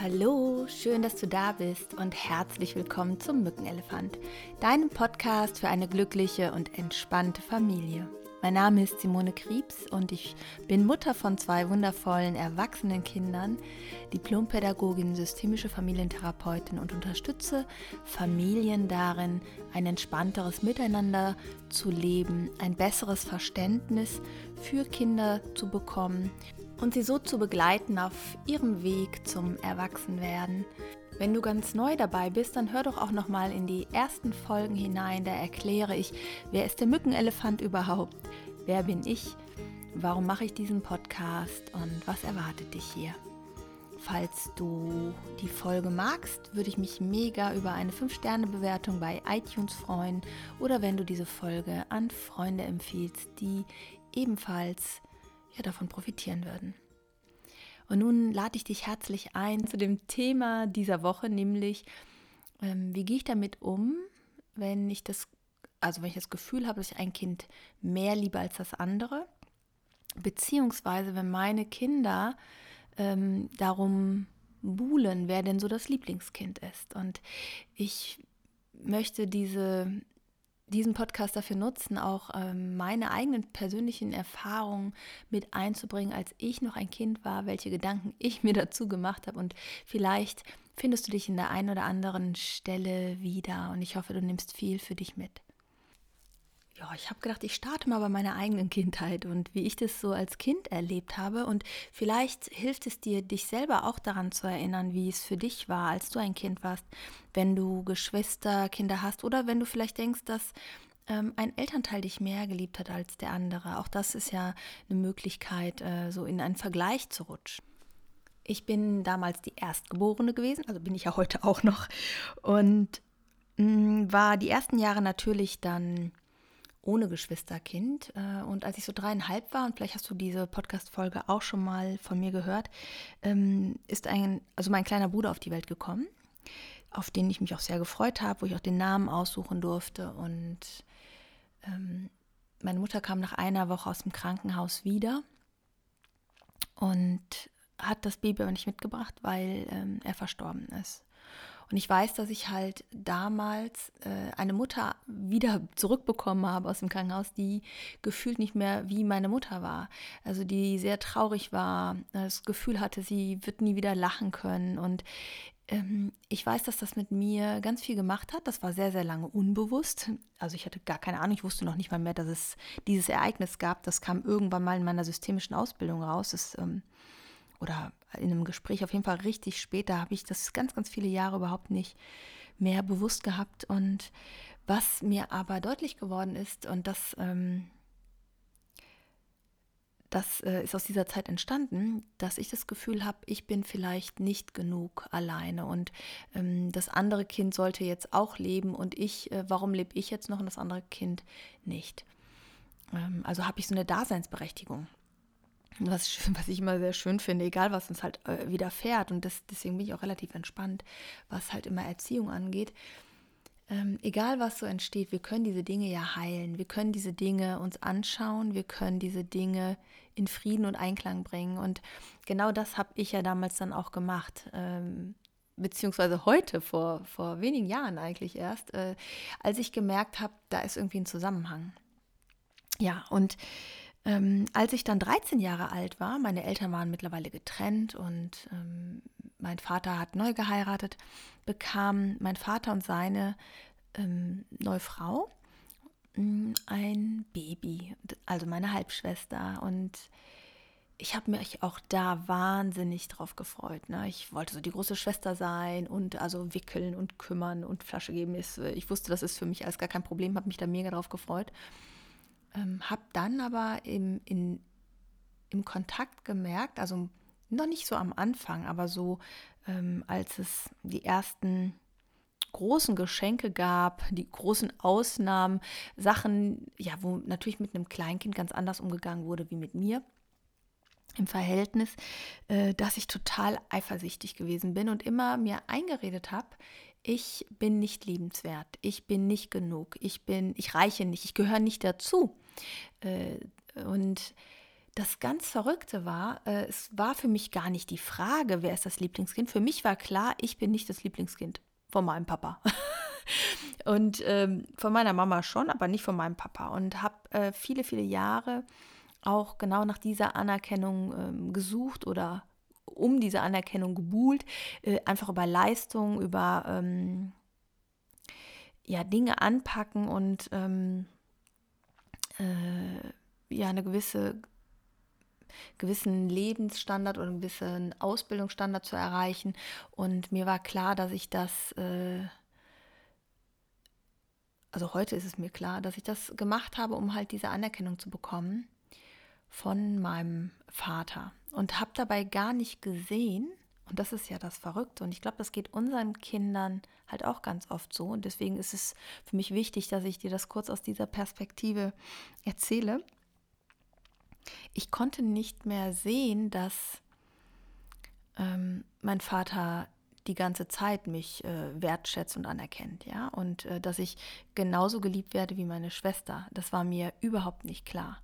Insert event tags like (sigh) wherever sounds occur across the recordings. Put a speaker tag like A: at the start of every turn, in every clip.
A: Hallo, schön, dass du da bist und herzlich willkommen zum Mückenelefant, deinem Podcast für eine glückliche und entspannte Familie. Mein Name ist Simone Kriebs und ich bin Mutter von zwei wundervollen erwachsenen Kindern, Diplompädagogin, systemische Familientherapeutin und unterstütze Familien darin, ein entspannteres Miteinander zu leben, ein besseres Verständnis für Kinder zu bekommen und sie so zu begleiten auf ihrem Weg zum Erwachsenwerden. Wenn du ganz neu dabei bist, dann hör doch auch noch mal in die ersten Folgen hinein. Da erkläre ich, wer ist der Mückenelefant überhaupt? Wer bin ich? Warum mache ich diesen Podcast und was erwartet dich hier? Falls du die Folge magst, würde ich mich mega über eine 5-Sterne-Bewertung bei iTunes freuen oder wenn du diese Folge an Freunde empfiehlst, die ebenfalls ja, davon profitieren würden. Und nun lade ich dich herzlich ein zu dem Thema dieser Woche, nämlich ähm, wie gehe ich damit um, wenn ich das, also wenn ich das Gefühl habe, dass ich ein Kind mehr liebe als das andere, beziehungsweise wenn meine Kinder ähm, darum buhlen, wer denn so das Lieblingskind ist. Und ich möchte diese diesen Podcast dafür nutzen, auch ähm, meine eigenen persönlichen Erfahrungen mit einzubringen, als ich noch ein Kind war, welche Gedanken ich mir dazu gemacht habe. Und vielleicht findest du dich in der einen oder anderen Stelle wieder. Und ich hoffe, du nimmst viel für dich mit ja, ich habe gedacht, ich starte mal bei meiner eigenen Kindheit und wie ich das so als Kind erlebt habe. Und vielleicht hilft es dir, dich selber auch daran zu erinnern, wie es für dich war, als du ein Kind warst, wenn du Geschwister, Kinder hast oder wenn du vielleicht denkst, dass ähm, ein Elternteil dich mehr geliebt hat als der andere. Auch das ist ja eine Möglichkeit, äh, so in einen Vergleich zu rutschen. Ich bin damals die Erstgeborene gewesen, also bin ich ja heute auch noch. Und mh, mm, war die ersten Jahre natürlich dann ohne Geschwisterkind. Äh, und als ich so dreieinhalb war, und vielleicht hast du diese Podcast-Folge auch schon mal von mir gehört, ähm, ist ein, also mein kleiner Bruder auf die Welt gekommen, auf den ich mich auch sehr gefreut habe, wo ich auch den Namen aussuchen durfte. Und ähm, meine Mutter kam nach einer Woche aus dem Krankenhaus wieder und hat das Baby aber nicht mitgebracht, weil ähm, er verstorben ist. Und ich weiß, dass ich halt damals äh, eine Mutter wieder zurückbekommen habe aus dem Krankenhaus, die gefühlt nicht mehr wie meine Mutter war. Also die sehr traurig war, das Gefühl hatte, sie wird nie wieder lachen können. Und ähm, ich weiß, dass das mit mir ganz viel gemacht hat. Das war sehr, sehr lange unbewusst. Also ich hatte gar keine Ahnung, ich wusste noch nicht mal mehr, dass es dieses Ereignis gab. Das kam irgendwann mal in meiner systemischen Ausbildung raus. Das, ähm, oder in einem Gespräch auf jeden Fall richtig spät, da habe ich das ganz, ganz viele Jahre überhaupt nicht mehr bewusst gehabt. Und was mir aber deutlich geworden ist, und das, ähm, das äh, ist aus dieser Zeit entstanden, dass ich das Gefühl habe, ich bin vielleicht nicht genug alleine und ähm, das andere Kind sollte jetzt auch leben und ich, äh, warum lebe ich jetzt noch und das andere Kind nicht? Ähm, also habe ich so eine Daseinsberechtigung was, (laughs) was ich immer sehr schön finde, egal was uns halt äh, widerfährt. Und das, deswegen bin ich auch relativ entspannt, was halt immer Erziehung angeht. Ähm, egal was so entsteht, wir können diese Dinge ja heilen. Wir können diese Dinge uns anschauen. Wir können diese Dinge in Frieden und Einklang bringen. Und genau das habe ich ja damals dann auch gemacht. Ähm, beziehungsweise heute, vor, vor wenigen Jahren eigentlich erst, äh, als ich gemerkt habe, da ist irgendwie ein Zusammenhang. Ja, und ähm, als ich dann 13 Jahre alt war, meine Eltern waren mittlerweile getrennt und ähm, mein Vater hat neu geheiratet, bekam mein Vater und seine ähm, neue Frau mm, ein Baby, also meine Halbschwester. Und ich habe mich auch da wahnsinnig drauf gefreut. Ne? Ich wollte so die große Schwester sein und also wickeln und kümmern und Flasche geben. Äh, ich wusste, das ist für mich alles gar kein Problem, habe mich da mega drauf gefreut. Ähm, habe dann aber im, in, im Kontakt gemerkt, also noch nicht so am Anfang, aber so ähm, als es die ersten großen Geschenke gab, die großen Ausnahmen, Sachen, ja, wo natürlich mit einem Kleinkind ganz anders umgegangen wurde wie mit mir im Verhältnis, äh, dass ich total eifersüchtig gewesen bin und immer mir eingeredet habe, ich bin nicht liebenswert, ich bin nicht genug, ich bin, ich reiche nicht, ich gehöre nicht dazu. Äh, und das ganz Verrückte war, äh, es war für mich gar nicht die Frage, wer ist das Lieblingskind. Für mich war klar, ich bin nicht das Lieblingskind von meinem Papa. (laughs) und ähm, von meiner Mama schon, aber nicht von meinem Papa. Und habe äh, viele, viele Jahre auch genau nach dieser Anerkennung ähm, gesucht oder um diese Anerkennung gebuhlt, äh, einfach über Leistung, über ähm, ja, Dinge anpacken und ähm, äh, ja, eine gewisse gewissen Lebensstandard oder einen gewissen Ausbildungsstandard zu erreichen. Und mir war klar, dass ich das, äh, also heute ist es mir klar, dass ich das gemacht habe, um halt diese Anerkennung zu bekommen von meinem Vater. Und habe dabei gar nicht gesehen, und das ist ja das Verrückte. Und ich glaube, das geht unseren Kindern halt auch ganz oft so. Und deswegen ist es für mich wichtig, dass ich dir das kurz aus dieser Perspektive erzähle ich konnte nicht mehr sehen, dass ähm, mein Vater die ganze Zeit mich äh, wertschätzt und anerkennt, ja, und äh, dass ich genauso geliebt werde wie meine Schwester. Das war mir überhaupt nicht klar.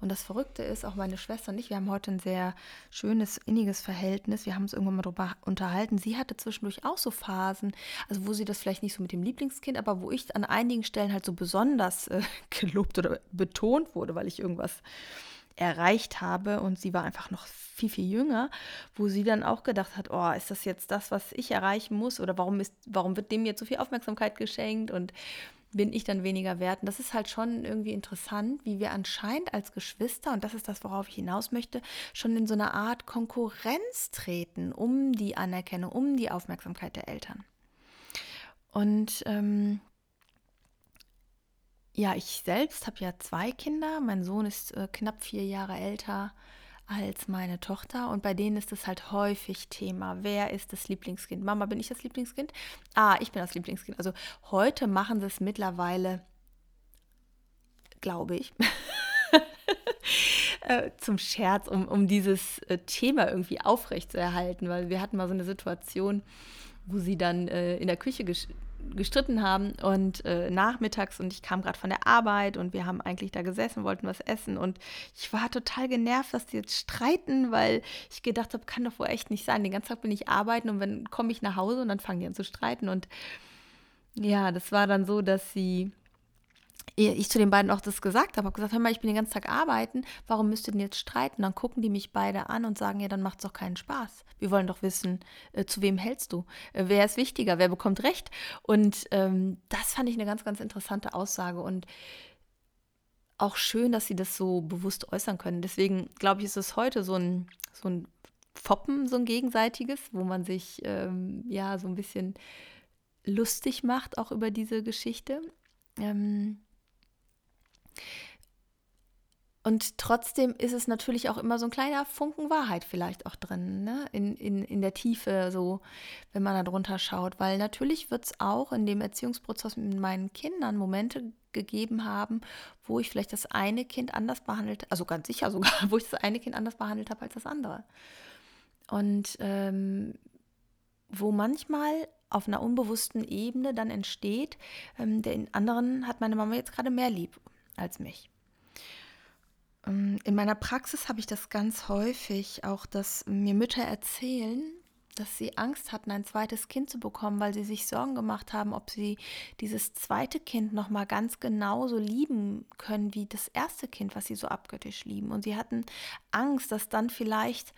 A: Und das Verrückte ist, auch meine Schwester und ich, wir haben heute ein sehr schönes, inniges Verhältnis. Wir haben uns irgendwann mal darüber unterhalten. Sie hatte zwischendurch auch so Phasen, also wo sie das vielleicht nicht so mit dem Lieblingskind, aber wo ich an einigen Stellen halt so besonders äh, (laughs) gelobt oder betont wurde, weil ich irgendwas erreicht habe und sie war einfach noch viel, viel jünger, wo sie dann auch gedacht hat, oh, ist das jetzt das, was ich erreichen muss oder warum, ist, warum wird dem jetzt so viel Aufmerksamkeit geschenkt und bin ich dann weniger wert? Und das ist halt schon irgendwie interessant, wie wir anscheinend als Geschwister, und das ist das, worauf ich hinaus möchte, schon in so eine Art Konkurrenz treten um die Anerkennung, um die Aufmerksamkeit der Eltern. Und ähm, ja, ich selbst habe ja zwei Kinder. Mein Sohn ist äh, knapp vier Jahre älter als meine Tochter und bei denen ist es halt häufig Thema. Wer ist das Lieblingskind? Mama, bin ich das Lieblingskind? Ah, ich bin das Lieblingskind. Also heute machen sie es mittlerweile, glaube ich. (laughs) Äh, zum Scherz, um, um dieses äh, Thema irgendwie aufrechtzuerhalten, weil wir hatten mal so eine Situation, wo sie dann äh, in der Küche gestritten haben und äh, nachmittags und ich kam gerade von der Arbeit und wir haben eigentlich da gesessen, wollten was essen und ich war total genervt, dass die jetzt streiten, weil ich gedacht habe, kann doch wohl echt nicht sein. Den ganzen Tag bin ich arbeiten und dann komme ich nach Hause und dann fangen die an zu streiten und ja, das war dann so, dass sie ich zu den beiden auch das gesagt habe, habe gesagt, hör mal, ich bin den ganzen Tag arbeiten, warum müsst ihr denn jetzt streiten? Dann gucken die mich beide an und sagen, ja, dann macht es doch keinen Spaß. Wir wollen doch wissen, äh, zu wem hältst du? Äh, wer ist wichtiger? Wer bekommt Recht? Und ähm, das fand ich eine ganz, ganz interessante Aussage und auch schön, dass sie das so bewusst äußern können. Deswegen glaube ich, ist es heute so ein, so ein Foppen, so ein gegenseitiges, wo man sich ähm, ja so ein bisschen lustig macht, auch über diese Geschichte. Ähm, und trotzdem ist es natürlich auch immer so ein kleiner Funken Wahrheit vielleicht auch drin, ne? in, in, in der Tiefe, so, wenn man da drunter schaut. Weil natürlich wird es auch in dem Erziehungsprozess mit meinen Kindern Momente gegeben haben, wo ich vielleicht das eine Kind anders behandelt, also ganz sicher sogar, (laughs) wo ich das eine Kind anders behandelt habe als das andere. Und ähm, wo manchmal auf einer unbewussten Ebene dann entsteht, ähm, den anderen hat meine Mama jetzt gerade mehr lieb als mich. Ähm, in meiner Praxis habe ich das ganz häufig, auch dass mir Mütter erzählen, dass sie Angst hatten, ein zweites Kind zu bekommen, weil sie sich Sorgen gemacht haben, ob sie dieses zweite Kind noch mal ganz genauso lieben können wie das erste Kind, was sie so abgöttisch lieben. Und sie hatten Angst, dass dann vielleicht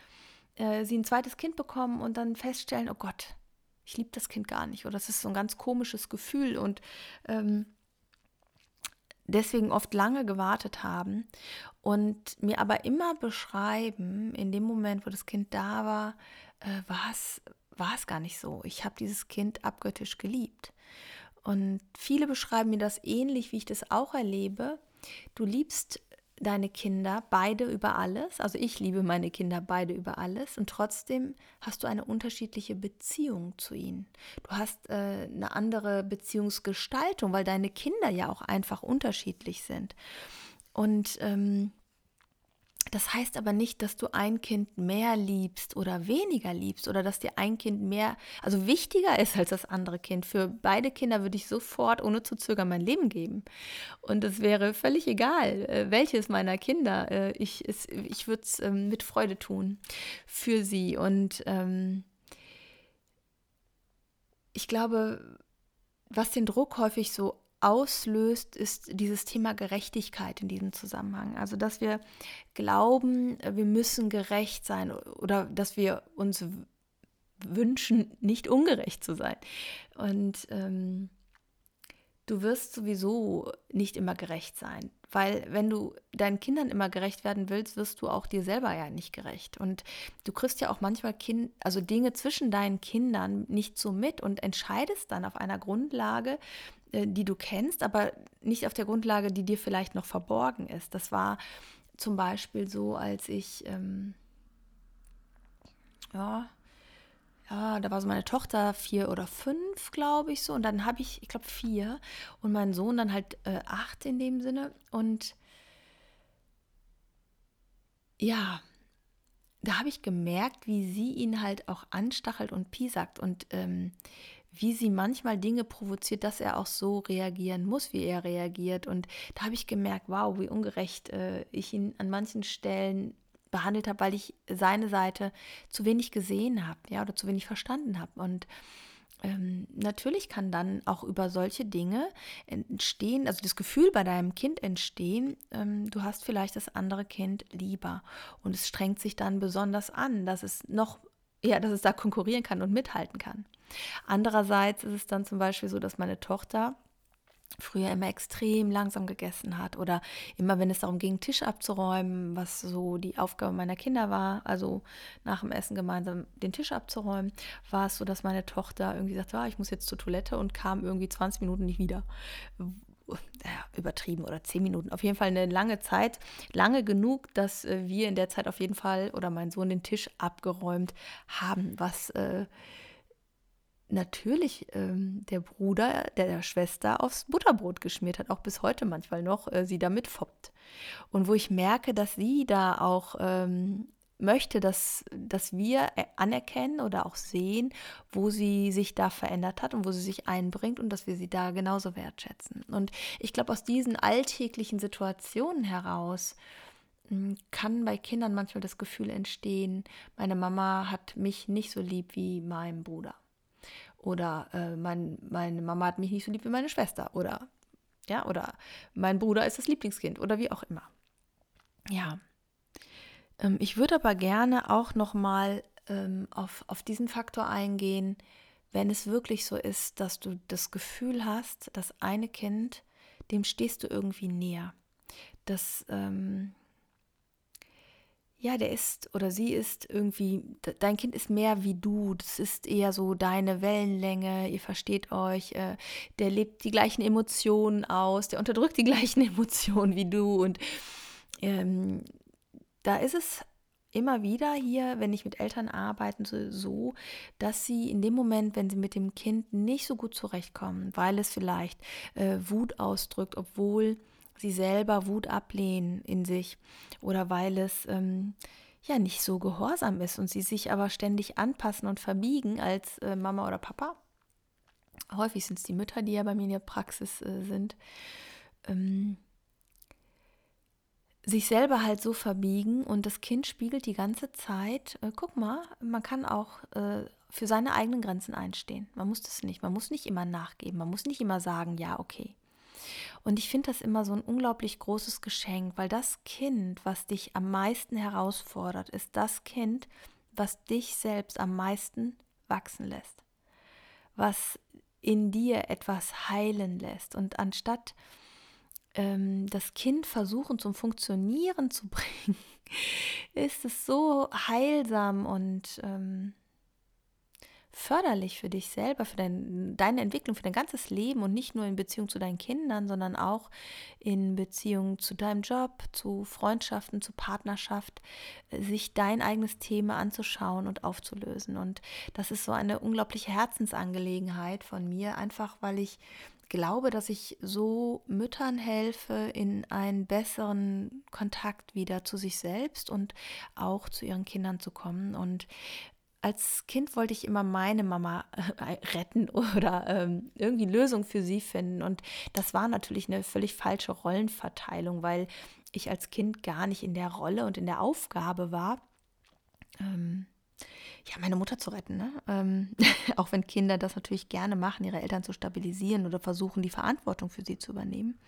A: äh, sie ein zweites Kind bekommen und dann feststellen, oh Gott, ich liebe das Kind gar nicht. Oder das ist so ein ganz komisches Gefühl und ähm, deswegen oft lange gewartet haben und mir aber immer beschreiben, in dem Moment, wo das Kind da war, äh, war es war es gar nicht so. Ich habe dieses Kind abgöttisch geliebt. Und viele beschreiben mir das ähnlich, wie ich das auch erlebe. Du liebst deine Kinder beide über alles. Also ich liebe meine Kinder beide über alles und trotzdem hast du eine unterschiedliche Beziehung zu ihnen. Du hast äh, eine andere Beziehungsgestaltung, weil deine Kinder ja auch einfach unterschiedlich sind. Und ähm, das heißt aber nicht, dass du ein Kind mehr liebst oder weniger liebst oder dass dir ein Kind mehr, also wichtiger ist als das andere Kind. Für beide Kinder würde ich sofort, ohne zu zögern, mein Leben geben. Und es wäre völlig egal, äh, welches meiner Kinder. Äh, ich, ich würde es ähm, mit Freude tun für sie. Und ähm, ich glaube, was den Druck häufig so auslöst, ist dieses Thema Gerechtigkeit in diesem Zusammenhang. Also, dass wir glauben, wir müssen gerecht sein oder dass wir uns wünschen, nicht ungerecht zu sein. Und ähm, du wirst sowieso nicht immer gerecht sein. Weil wenn du deinen Kindern immer gerecht werden willst, wirst du auch dir selber ja nicht gerecht. Und du kriegst ja auch manchmal kind, also Dinge zwischen deinen Kindern nicht so mit und entscheidest dann auf einer Grundlage, äh, die du kennst, aber nicht auf der Grundlage, die dir vielleicht noch verborgen ist. Das war zum Beispiel so, als ich, ähm, ja, ja, da war so meine Tochter vier oder fünf, glaube ich so. Und dann habe ich, ich glaube, vier. Und mein Sohn dann halt äh, acht in dem Sinne. Und ja, da habe ich gemerkt, wie sie ihn halt auch anstachelt und piesackt. Und ähm, wie sie manchmal Dinge provoziert, dass er auch so reagieren muss, wie er reagiert. Und da habe ich gemerkt, wow, wie ungerecht äh, ich ihn an manchen Stellen behandelt habe, weil ich seine Seite zu wenig gesehen habe, ja, oder zu wenig verstanden habe. Und ähm, natürlich kann dann auch über solche Dinge entstehen, also das Gefühl bei deinem Kind entstehen, ähm, du hast vielleicht das andere Kind lieber und es strengt sich dann besonders an, dass es noch, ja, dass es da konkurrieren kann und mithalten kann. Andererseits ist es dann zum Beispiel so, dass meine Tochter früher immer extrem langsam gegessen hat oder immer, wenn es darum ging, Tisch abzuräumen, was so die Aufgabe meiner Kinder war, also nach dem Essen gemeinsam den Tisch abzuräumen, war es so, dass meine Tochter irgendwie sagte, ah, ich muss jetzt zur Toilette und kam irgendwie 20 Minuten nicht wieder. Ja, übertrieben oder 10 Minuten. Auf jeden Fall eine lange Zeit, lange genug, dass äh, wir in der Zeit auf jeden Fall oder mein Sohn den Tisch abgeräumt haben, was äh, natürlich ähm, der Bruder der, der, Schwester aufs Butterbrot geschmiert hat, auch bis heute manchmal noch, äh, sie damit foppt. Und wo ich merke, dass sie da auch ähm, möchte, dass, dass wir anerkennen oder auch sehen, wo sie sich da verändert hat und wo sie sich einbringt und dass wir sie da genauso wertschätzen. Und ich glaube, aus diesen alltäglichen Situationen heraus hm, kann bei Kindern manchmal das Gefühl entstehen, meine Mama hat mich nicht so lieb wie mein Bruder. Oder äh, mein, meine Mama hat mich nicht so lieb wie meine Schwester. Oder ja, oder mein Bruder ist das Lieblingskind oder wie auch immer. Ja. Ähm, ich würde aber gerne auch nochmal ähm, auf, auf diesen Faktor eingehen, wenn es wirklich so ist, dass du das Gefühl hast, das eine Kind, dem stehst du irgendwie näher. Das ähm, ja, der ist oder sie ist irgendwie, dein Kind ist mehr wie du, das ist eher so deine Wellenlänge, ihr versteht euch, äh, der lebt die gleichen Emotionen aus, der unterdrückt die (laughs) gleichen Emotionen wie du. Und ähm, da ist es immer wieder hier, wenn ich mit Eltern arbeite, so, dass sie in dem Moment, wenn sie mit dem Kind nicht so gut zurechtkommen, weil es vielleicht äh, Wut ausdrückt, obwohl sie selber Wut ablehnen in sich oder weil es ähm, ja nicht so gehorsam ist und sie sich aber ständig anpassen und verbiegen als äh, Mama oder Papa. Häufig sind es die Mütter, die ja bei mir in der Praxis äh, sind. Ähm, sich selber halt so verbiegen und das Kind spiegelt die ganze Zeit, äh, guck mal, man kann auch äh, für seine eigenen Grenzen einstehen. Man muss das nicht, man muss nicht immer nachgeben, man muss nicht immer sagen, ja, okay. Und ich finde das immer so ein unglaublich großes Geschenk, weil das Kind, was dich am meisten herausfordert, ist das Kind, was dich selbst am meisten wachsen lässt, was in dir etwas heilen lässt. Und anstatt ähm, das Kind versuchen zum Funktionieren zu (laughs) bringen, ist es so heilsam und ähm, förderlich für dich selber, für dein, deine Entwicklung, für dein ganzes Leben und nicht nur in Beziehung zu deinen Kindern, sondern auch in Beziehung zu deinem Job, zu Freundschaften, zu Partnerschaft, äh, sich dein eigenes Thema anzuschauen und aufzulösen. Und das ist so eine unglaubliche Herzensangelegenheit von mir, einfach weil ich glaube, dass ich so Müttern helfe, in einen besseren Kontakt wieder zu sich selbst und auch zu ihren Kindern zu kommen. Und als Kind wollte ich immer meine Mama äh, (laughs) retten oder ähm, irgendwie Lösung für sie finden. Und das war natürlich eine völlig falsche Rollenverteilung, weil ich als Kind gar nicht in der Rolle und in der Aufgabe war, ähm, ja, meine Mutter zu retten. Ne? Ähm, (laughs) auch wenn Kinder das natürlich gerne machen, ihre Eltern zu stabilisieren oder versuchen, die Verantwortung für sie zu übernehmen.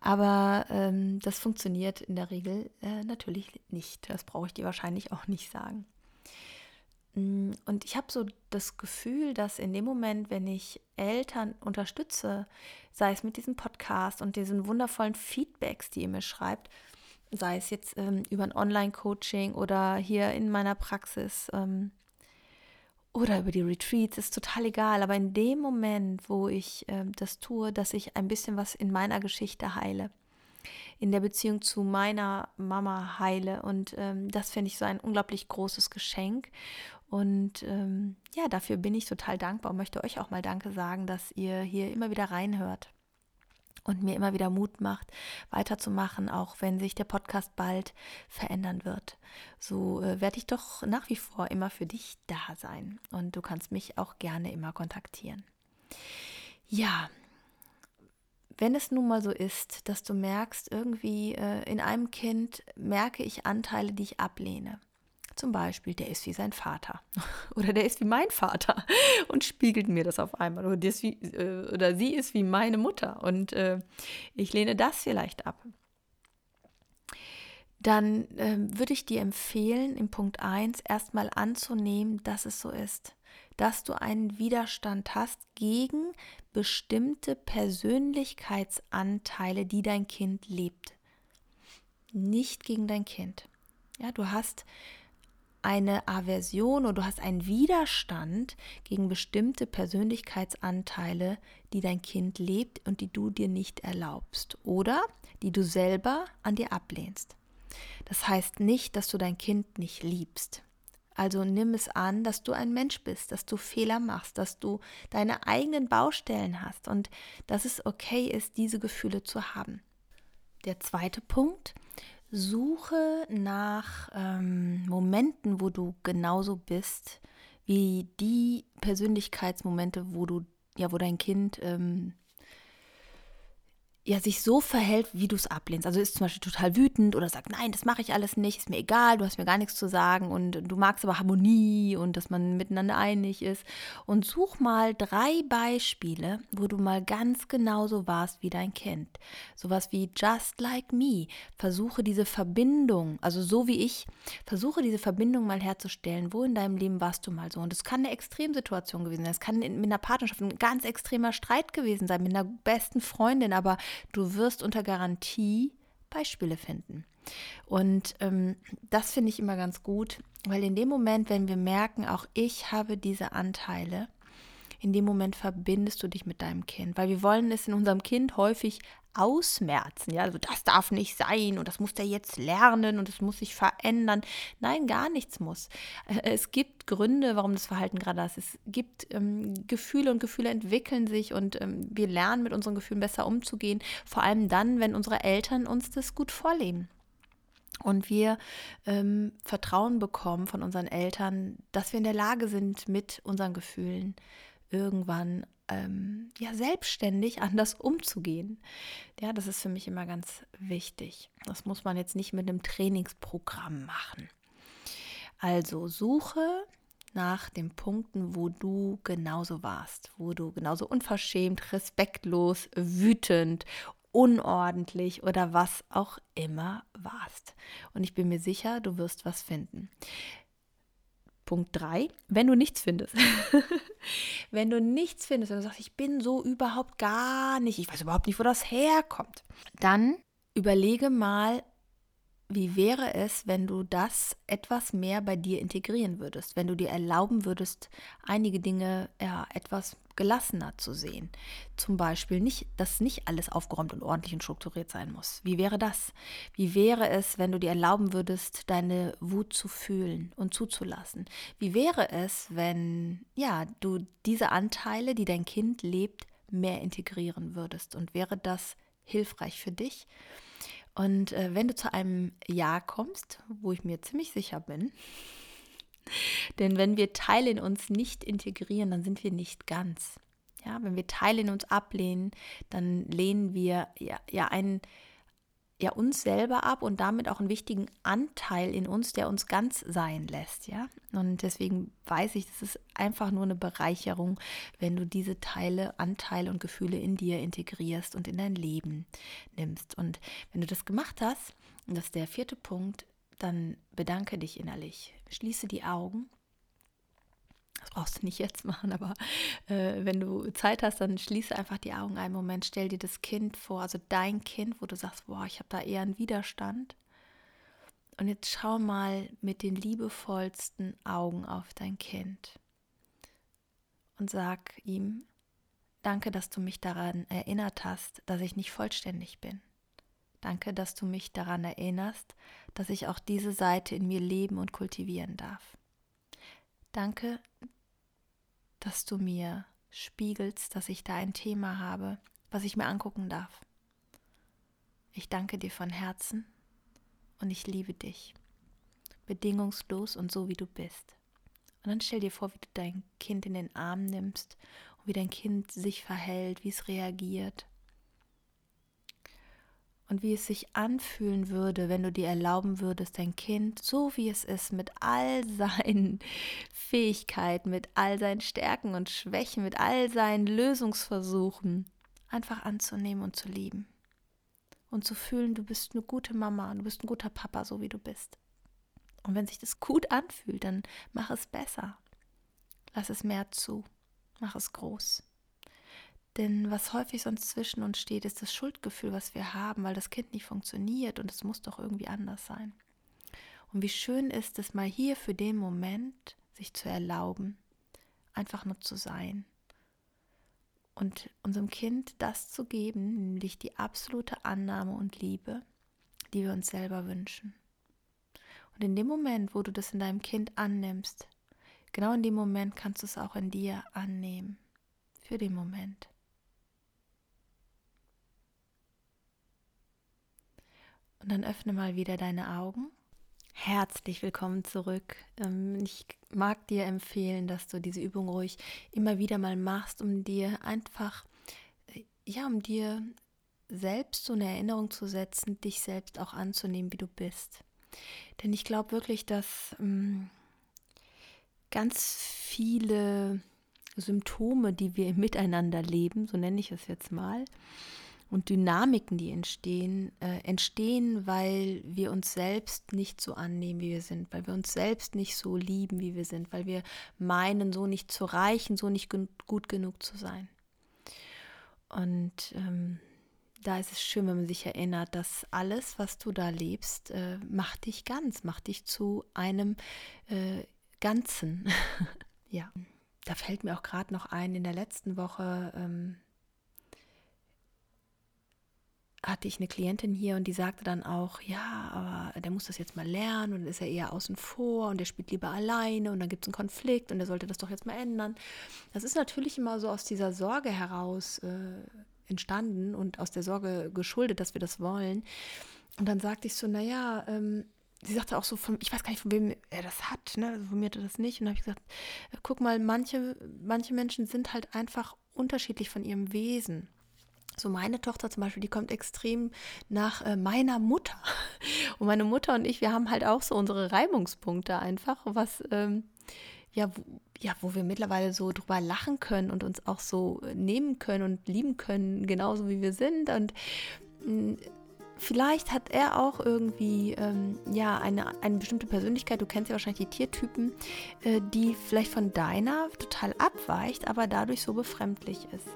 A: Aber ähm, das funktioniert in der Regel äh, natürlich nicht. Das brauche ich dir wahrscheinlich auch nicht sagen. Mm, und ich habe so das Gefühl, dass in dem Moment, wenn ich Eltern unterstütze, sei es mit diesem Podcast und diesen wundervollen Feedbacks, die ihr mir schreibt, sei es jetzt ähm, über ein Online-Coaching oder hier in meiner Praxis ähm, oder über die Retreats, ist total egal. Aber in dem Moment, wo ich ähm, das tue, dass ich ein bisschen was in meiner Geschichte heile, in der Beziehung zu meiner Mama heile. Und ähm, das finde ich so ein unglaublich großes Geschenk. Und ähm, ja, dafür bin ich total dankbar und möchte euch auch mal Danke sagen, dass ihr hier immer wieder reinhört und mir immer wieder Mut macht, weiterzumachen, auch wenn sich der Podcast bald verändern wird. So äh, werde ich doch nach wie vor immer für dich da sein und du kannst mich auch gerne immer kontaktieren. Ja, wenn es nun mal so ist, dass du merkst, irgendwie äh, in einem Kind merke ich Anteile, die ich ablehne, zum Beispiel, der ist wie sein Vater (laughs) oder der ist wie mein Vater (laughs) und spiegelt mir das auf einmal. Oder, wie, äh, oder sie ist wie meine Mutter und äh, ich lehne das vielleicht ab. Dann äh, würde ich dir empfehlen, im Punkt 1 erstmal anzunehmen, dass es so ist, dass du einen Widerstand hast gegen bestimmte Persönlichkeitsanteile, die dein Kind lebt. Nicht gegen dein Kind. Ja, du hast eine Aversion oder du hast einen Widerstand gegen bestimmte Persönlichkeitsanteile, die dein Kind lebt und die du dir nicht erlaubst oder die du selber an dir ablehnst. Das heißt nicht, dass du dein Kind nicht liebst. Also nimm es an, dass du ein Mensch bist, dass du Fehler machst, dass du deine eigenen Baustellen hast und dass es okay ist, diese Gefühle zu haben. Der zweite Punkt, Suche nach ähm, Momenten, wo du genauso bist, wie die Persönlichkeitsmomente, wo du, ja, wo dein Kind ähm, ja, sich so verhält, wie du es ablehnst. Also ist zum Beispiel total wütend oder sagt, nein, das mache ich alles nicht, ist mir egal, du hast mir gar nichts zu sagen und du magst aber Harmonie und dass man miteinander einig ist. Und such mal drei Beispiele, wo du mal ganz genauso warst wie dein Kind. Sowas wie just like me. Versuche diese Verbindung, also so wie ich, versuche diese Verbindung mal herzustellen. Wo in deinem Leben warst du mal so? Und es kann eine Extremsituation gewesen sein. Es kann mit einer Partnerschaft ein ganz extremer Streit gewesen sein, mit einer besten Freundin, aber Du wirst unter Garantie Beispiele finden. Und ähm, das finde ich immer ganz gut, weil in dem Moment, wenn wir merken, auch ich habe diese Anteile, in dem Moment verbindest du dich mit deinem Kind, weil wir wollen es in unserem Kind häufig ausmerzen. Ja, also das darf nicht sein und das muss der jetzt lernen und es muss sich verändern. Nein, gar nichts muss. Äh, es gibt Gründe, warum das Verhalten gerade ist. Es gibt ähm, Gefühle und Gefühle entwickeln sich und ähm, wir lernen mit unseren Gefühlen besser umzugehen. Vor allem dann, wenn unsere Eltern uns das gut vorleben. Und wir ähm, Vertrauen bekommen von unseren Eltern, dass wir in der Lage sind, mit unseren Gefühlen irgendwann ähm, ja, selbstständig anders umzugehen. Ja, das ist für mich immer ganz wichtig. Das muss man jetzt nicht mit einem Trainingsprogramm machen. Also suche nach den Punkten, wo du genauso warst, wo du genauso unverschämt, respektlos, wütend, unordentlich oder was auch immer warst. Und ich bin mir sicher, du wirst was finden. Punkt 3, (laughs) wenn du nichts findest. wenn du nichts findest und du sagst, ich bin so überhaupt gar nicht, ich weiß überhaupt nicht, wo das herkommt, dann überlege mal, wie wäre es, wenn du das etwas mehr bei dir integrieren würdest, wenn du dir erlauben würdest, einige Dinge ja, etwas gelassener zu sehen? Zum Beispiel nicht, dass nicht alles aufgeräumt und ordentlich und strukturiert sein muss. Wie wäre das? Wie wäre es, wenn du dir erlauben würdest, deine Wut zu fühlen und zuzulassen? Wie wäre es, wenn ja, du diese Anteile, die dein Kind lebt, mehr integrieren würdest und wäre das hilfreich für dich? Und äh, wenn du zu einem Ja kommst, wo ich mir ziemlich sicher bin, (laughs) denn wenn wir Teile in uns nicht integrieren, dann sind wir nicht ganz. Ja, wenn wir Teile in uns ablehnen, dann lehnen wir ja, ja einen ja uns selber ab und damit auch einen wichtigen Anteil in uns, der uns ganz sein lässt, ja. Und deswegen weiß ich, das ist einfach nur eine Bereicherung, wenn du diese Teile, Anteile und Gefühle in dir integrierst und in dein Leben nimmst. Und wenn du das gemacht hast, und das ist der vierte Punkt, dann bedanke dich innerlich. Schließe die Augen das brauchst du nicht jetzt machen, aber äh, wenn du Zeit hast, dann schließe einfach die Augen einen Moment, stell dir das Kind vor, also dein Kind, wo du sagst, boah, ich habe da eher einen Widerstand. Und jetzt schau mal mit den liebevollsten Augen auf dein Kind und sag ihm, danke, dass du mich daran erinnert hast, dass ich nicht vollständig bin. Danke, dass du mich daran erinnerst, dass ich auch diese Seite in mir leben und kultivieren darf. Danke, dass du mir spiegelst, dass ich da ein Thema habe, was ich mir angucken darf. Ich danke dir von Herzen und ich liebe dich. Bedingungslos und so wie du bist. Und dann stell dir vor, wie du dein Kind in den Arm nimmst und wie dein Kind sich verhält, wie es reagiert und wie es sich anfühlen würde, wenn du dir erlauben würdest, dein Kind, so wie es ist, mit all (laughs) seinen Fähigkeiten, mit all seinen Stärken und Schwächen, mit all seinen Lösungsversuchen, einfach anzunehmen und zu lieben. Und zu fühlen, du bist eine gute Mama, du bist ein guter Papa, so wie du bist. Und wenn sich das gut anfühlt, dann mach es besser. Lass es mehr zu. Mach es groß. Denn was häufig sonst zwischen uns steht, ist das Schuldgefühl, was wir haben, weil das Kind nicht funktioniert und es muss doch irgendwie anders sein. Und wie schön ist es mal hier für den Moment, sich zu erlauben, einfach nur zu sein. Und unserem Kind das zu geben, nämlich die absolute Annahme und Liebe, die wir uns selber wünschen. Und in dem Moment, wo du das in deinem Kind annimmst, genau in dem Moment kannst du es auch in dir annehmen. Für den Moment. Und dann öffne mal wieder deine Augen. Herzlich willkommen zurück. Ähm, ich mag dir empfehlen, dass du diese Übung ruhig immer wieder mal machst, um dir einfach, äh, ja, um dir selbst so eine Erinnerung zu setzen, dich selbst auch anzunehmen, wie du bist. Denn ich glaube wirklich, dass ähm, ganz viele Symptome, die wir (laughs) miteinander leben, so nenne ich es jetzt mal, und Dynamiken, die entstehen, äh, entstehen, weil wir uns selbst nicht so annehmen, wie wir sind, weil wir uns selbst nicht so lieben, wie wir sind, weil wir meinen, so nicht zu reichen, so nicht gut genug zu sein. Und ähm, da ist es schön, wenn man sich erinnert, dass alles, was du da lebst, äh, macht dich ganz, macht dich zu einem äh, Ganzen. (laughs) ja, da fällt mir auch gerade noch ein, in der letzten Woche ähm, hatte ich eine Klientin hier und die sagte dann auch, ja, aber der muss das jetzt mal lernen und ist er eher außen vor und der spielt lieber alleine und dann gibt es einen Konflikt und er sollte das doch jetzt mal ändern. Das ist natürlich immer so aus dieser Sorge heraus äh, entstanden und aus der Sorge geschuldet, dass wir das wollen. Und dann sagte ich so, naja, ähm, sie sagte auch so, von, ich weiß gar nicht, von wem er das hat, ne? Also von mir hat er das nicht. Und dann habe ich gesagt, äh, guck mal, manche, manche Menschen sind halt einfach unterschiedlich von ihrem Wesen. So meine Tochter zum Beispiel, die kommt extrem nach äh, meiner Mutter. (laughs) Und meine Mutter und ich, wir haben halt auch so unsere Reibungspunkte einfach, was ähm, ja, wo, ja, wo wir mittlerweile so drüber lachen können und uns auch so nehmen können und lieben können, genauso wie wir sind. Und mh, vielleicht hat er auch irgendwie ähm, ja eine, eine bestimmte Persönlichkeit, du kennst ja wahrscheinlich die Tiertypen, äh, die vielleicht von deiner total abweicht, aber dadurch so befremdlich ist.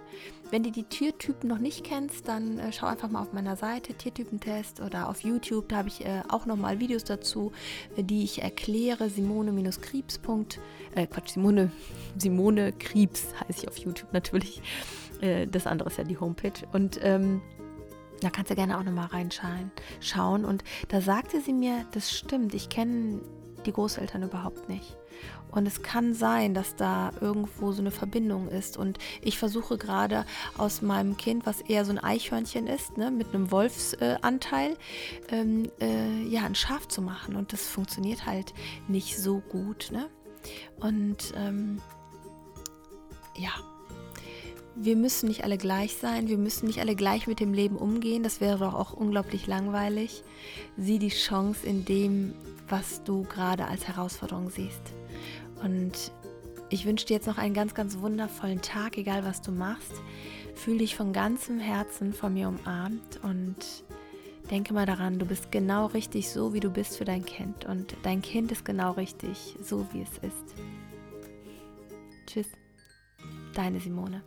A: Wenn du die Tiertypen noch nicht kennst, dann äh, schau einfach mal auf meiner Seite Tiertypentest oder auf YouTube, da habe ich äh, auch nochmal Videos dazu, äh, die ich erkläre, simone-krebs. Äh, Quatsch, Simone, (laughs) Simone Krebs heiße ich auf YouTube natürlich. Äh, das andere ist ja die Homepage und ähm, da kannst du gerne auch nochmal reinschauen. Schauen. Und da sagte sie mir, das stimmt, ich kenne die Großeltern überhaupt nicht. Und es kann sein, dass da irgendwo so eine Verbindung ist. Und ich versuche gerade aus meinem Kind, was eher so ein Eichhörnchen ist, ne, mit einem Wolfsanteil, äh, ähm, äh, ja, ein Schaf zu machen. Und das funktioniert halt nicht so gut. Ne? Und ähm, ja, wir müssen nicht alle gleich sein, wir müssen nicht alle gleich mit dem Leben umgehen, das wäre doch auch unglaublich langweilig. Sieh die Chance in dem, was du gerade als Herausforderung siehst. Und ich wünsche dir jetzt noch einen ganz, ganz wundervollen Tag, egal was du machst. Fühl dich von ganzem Herzen von mir umarmt und denke mal daran, du bist genau richtig so, wie du bist für dein Kind. Und dein Kind ist genau richtig so, wie es ist. Tschüss, deine Simone.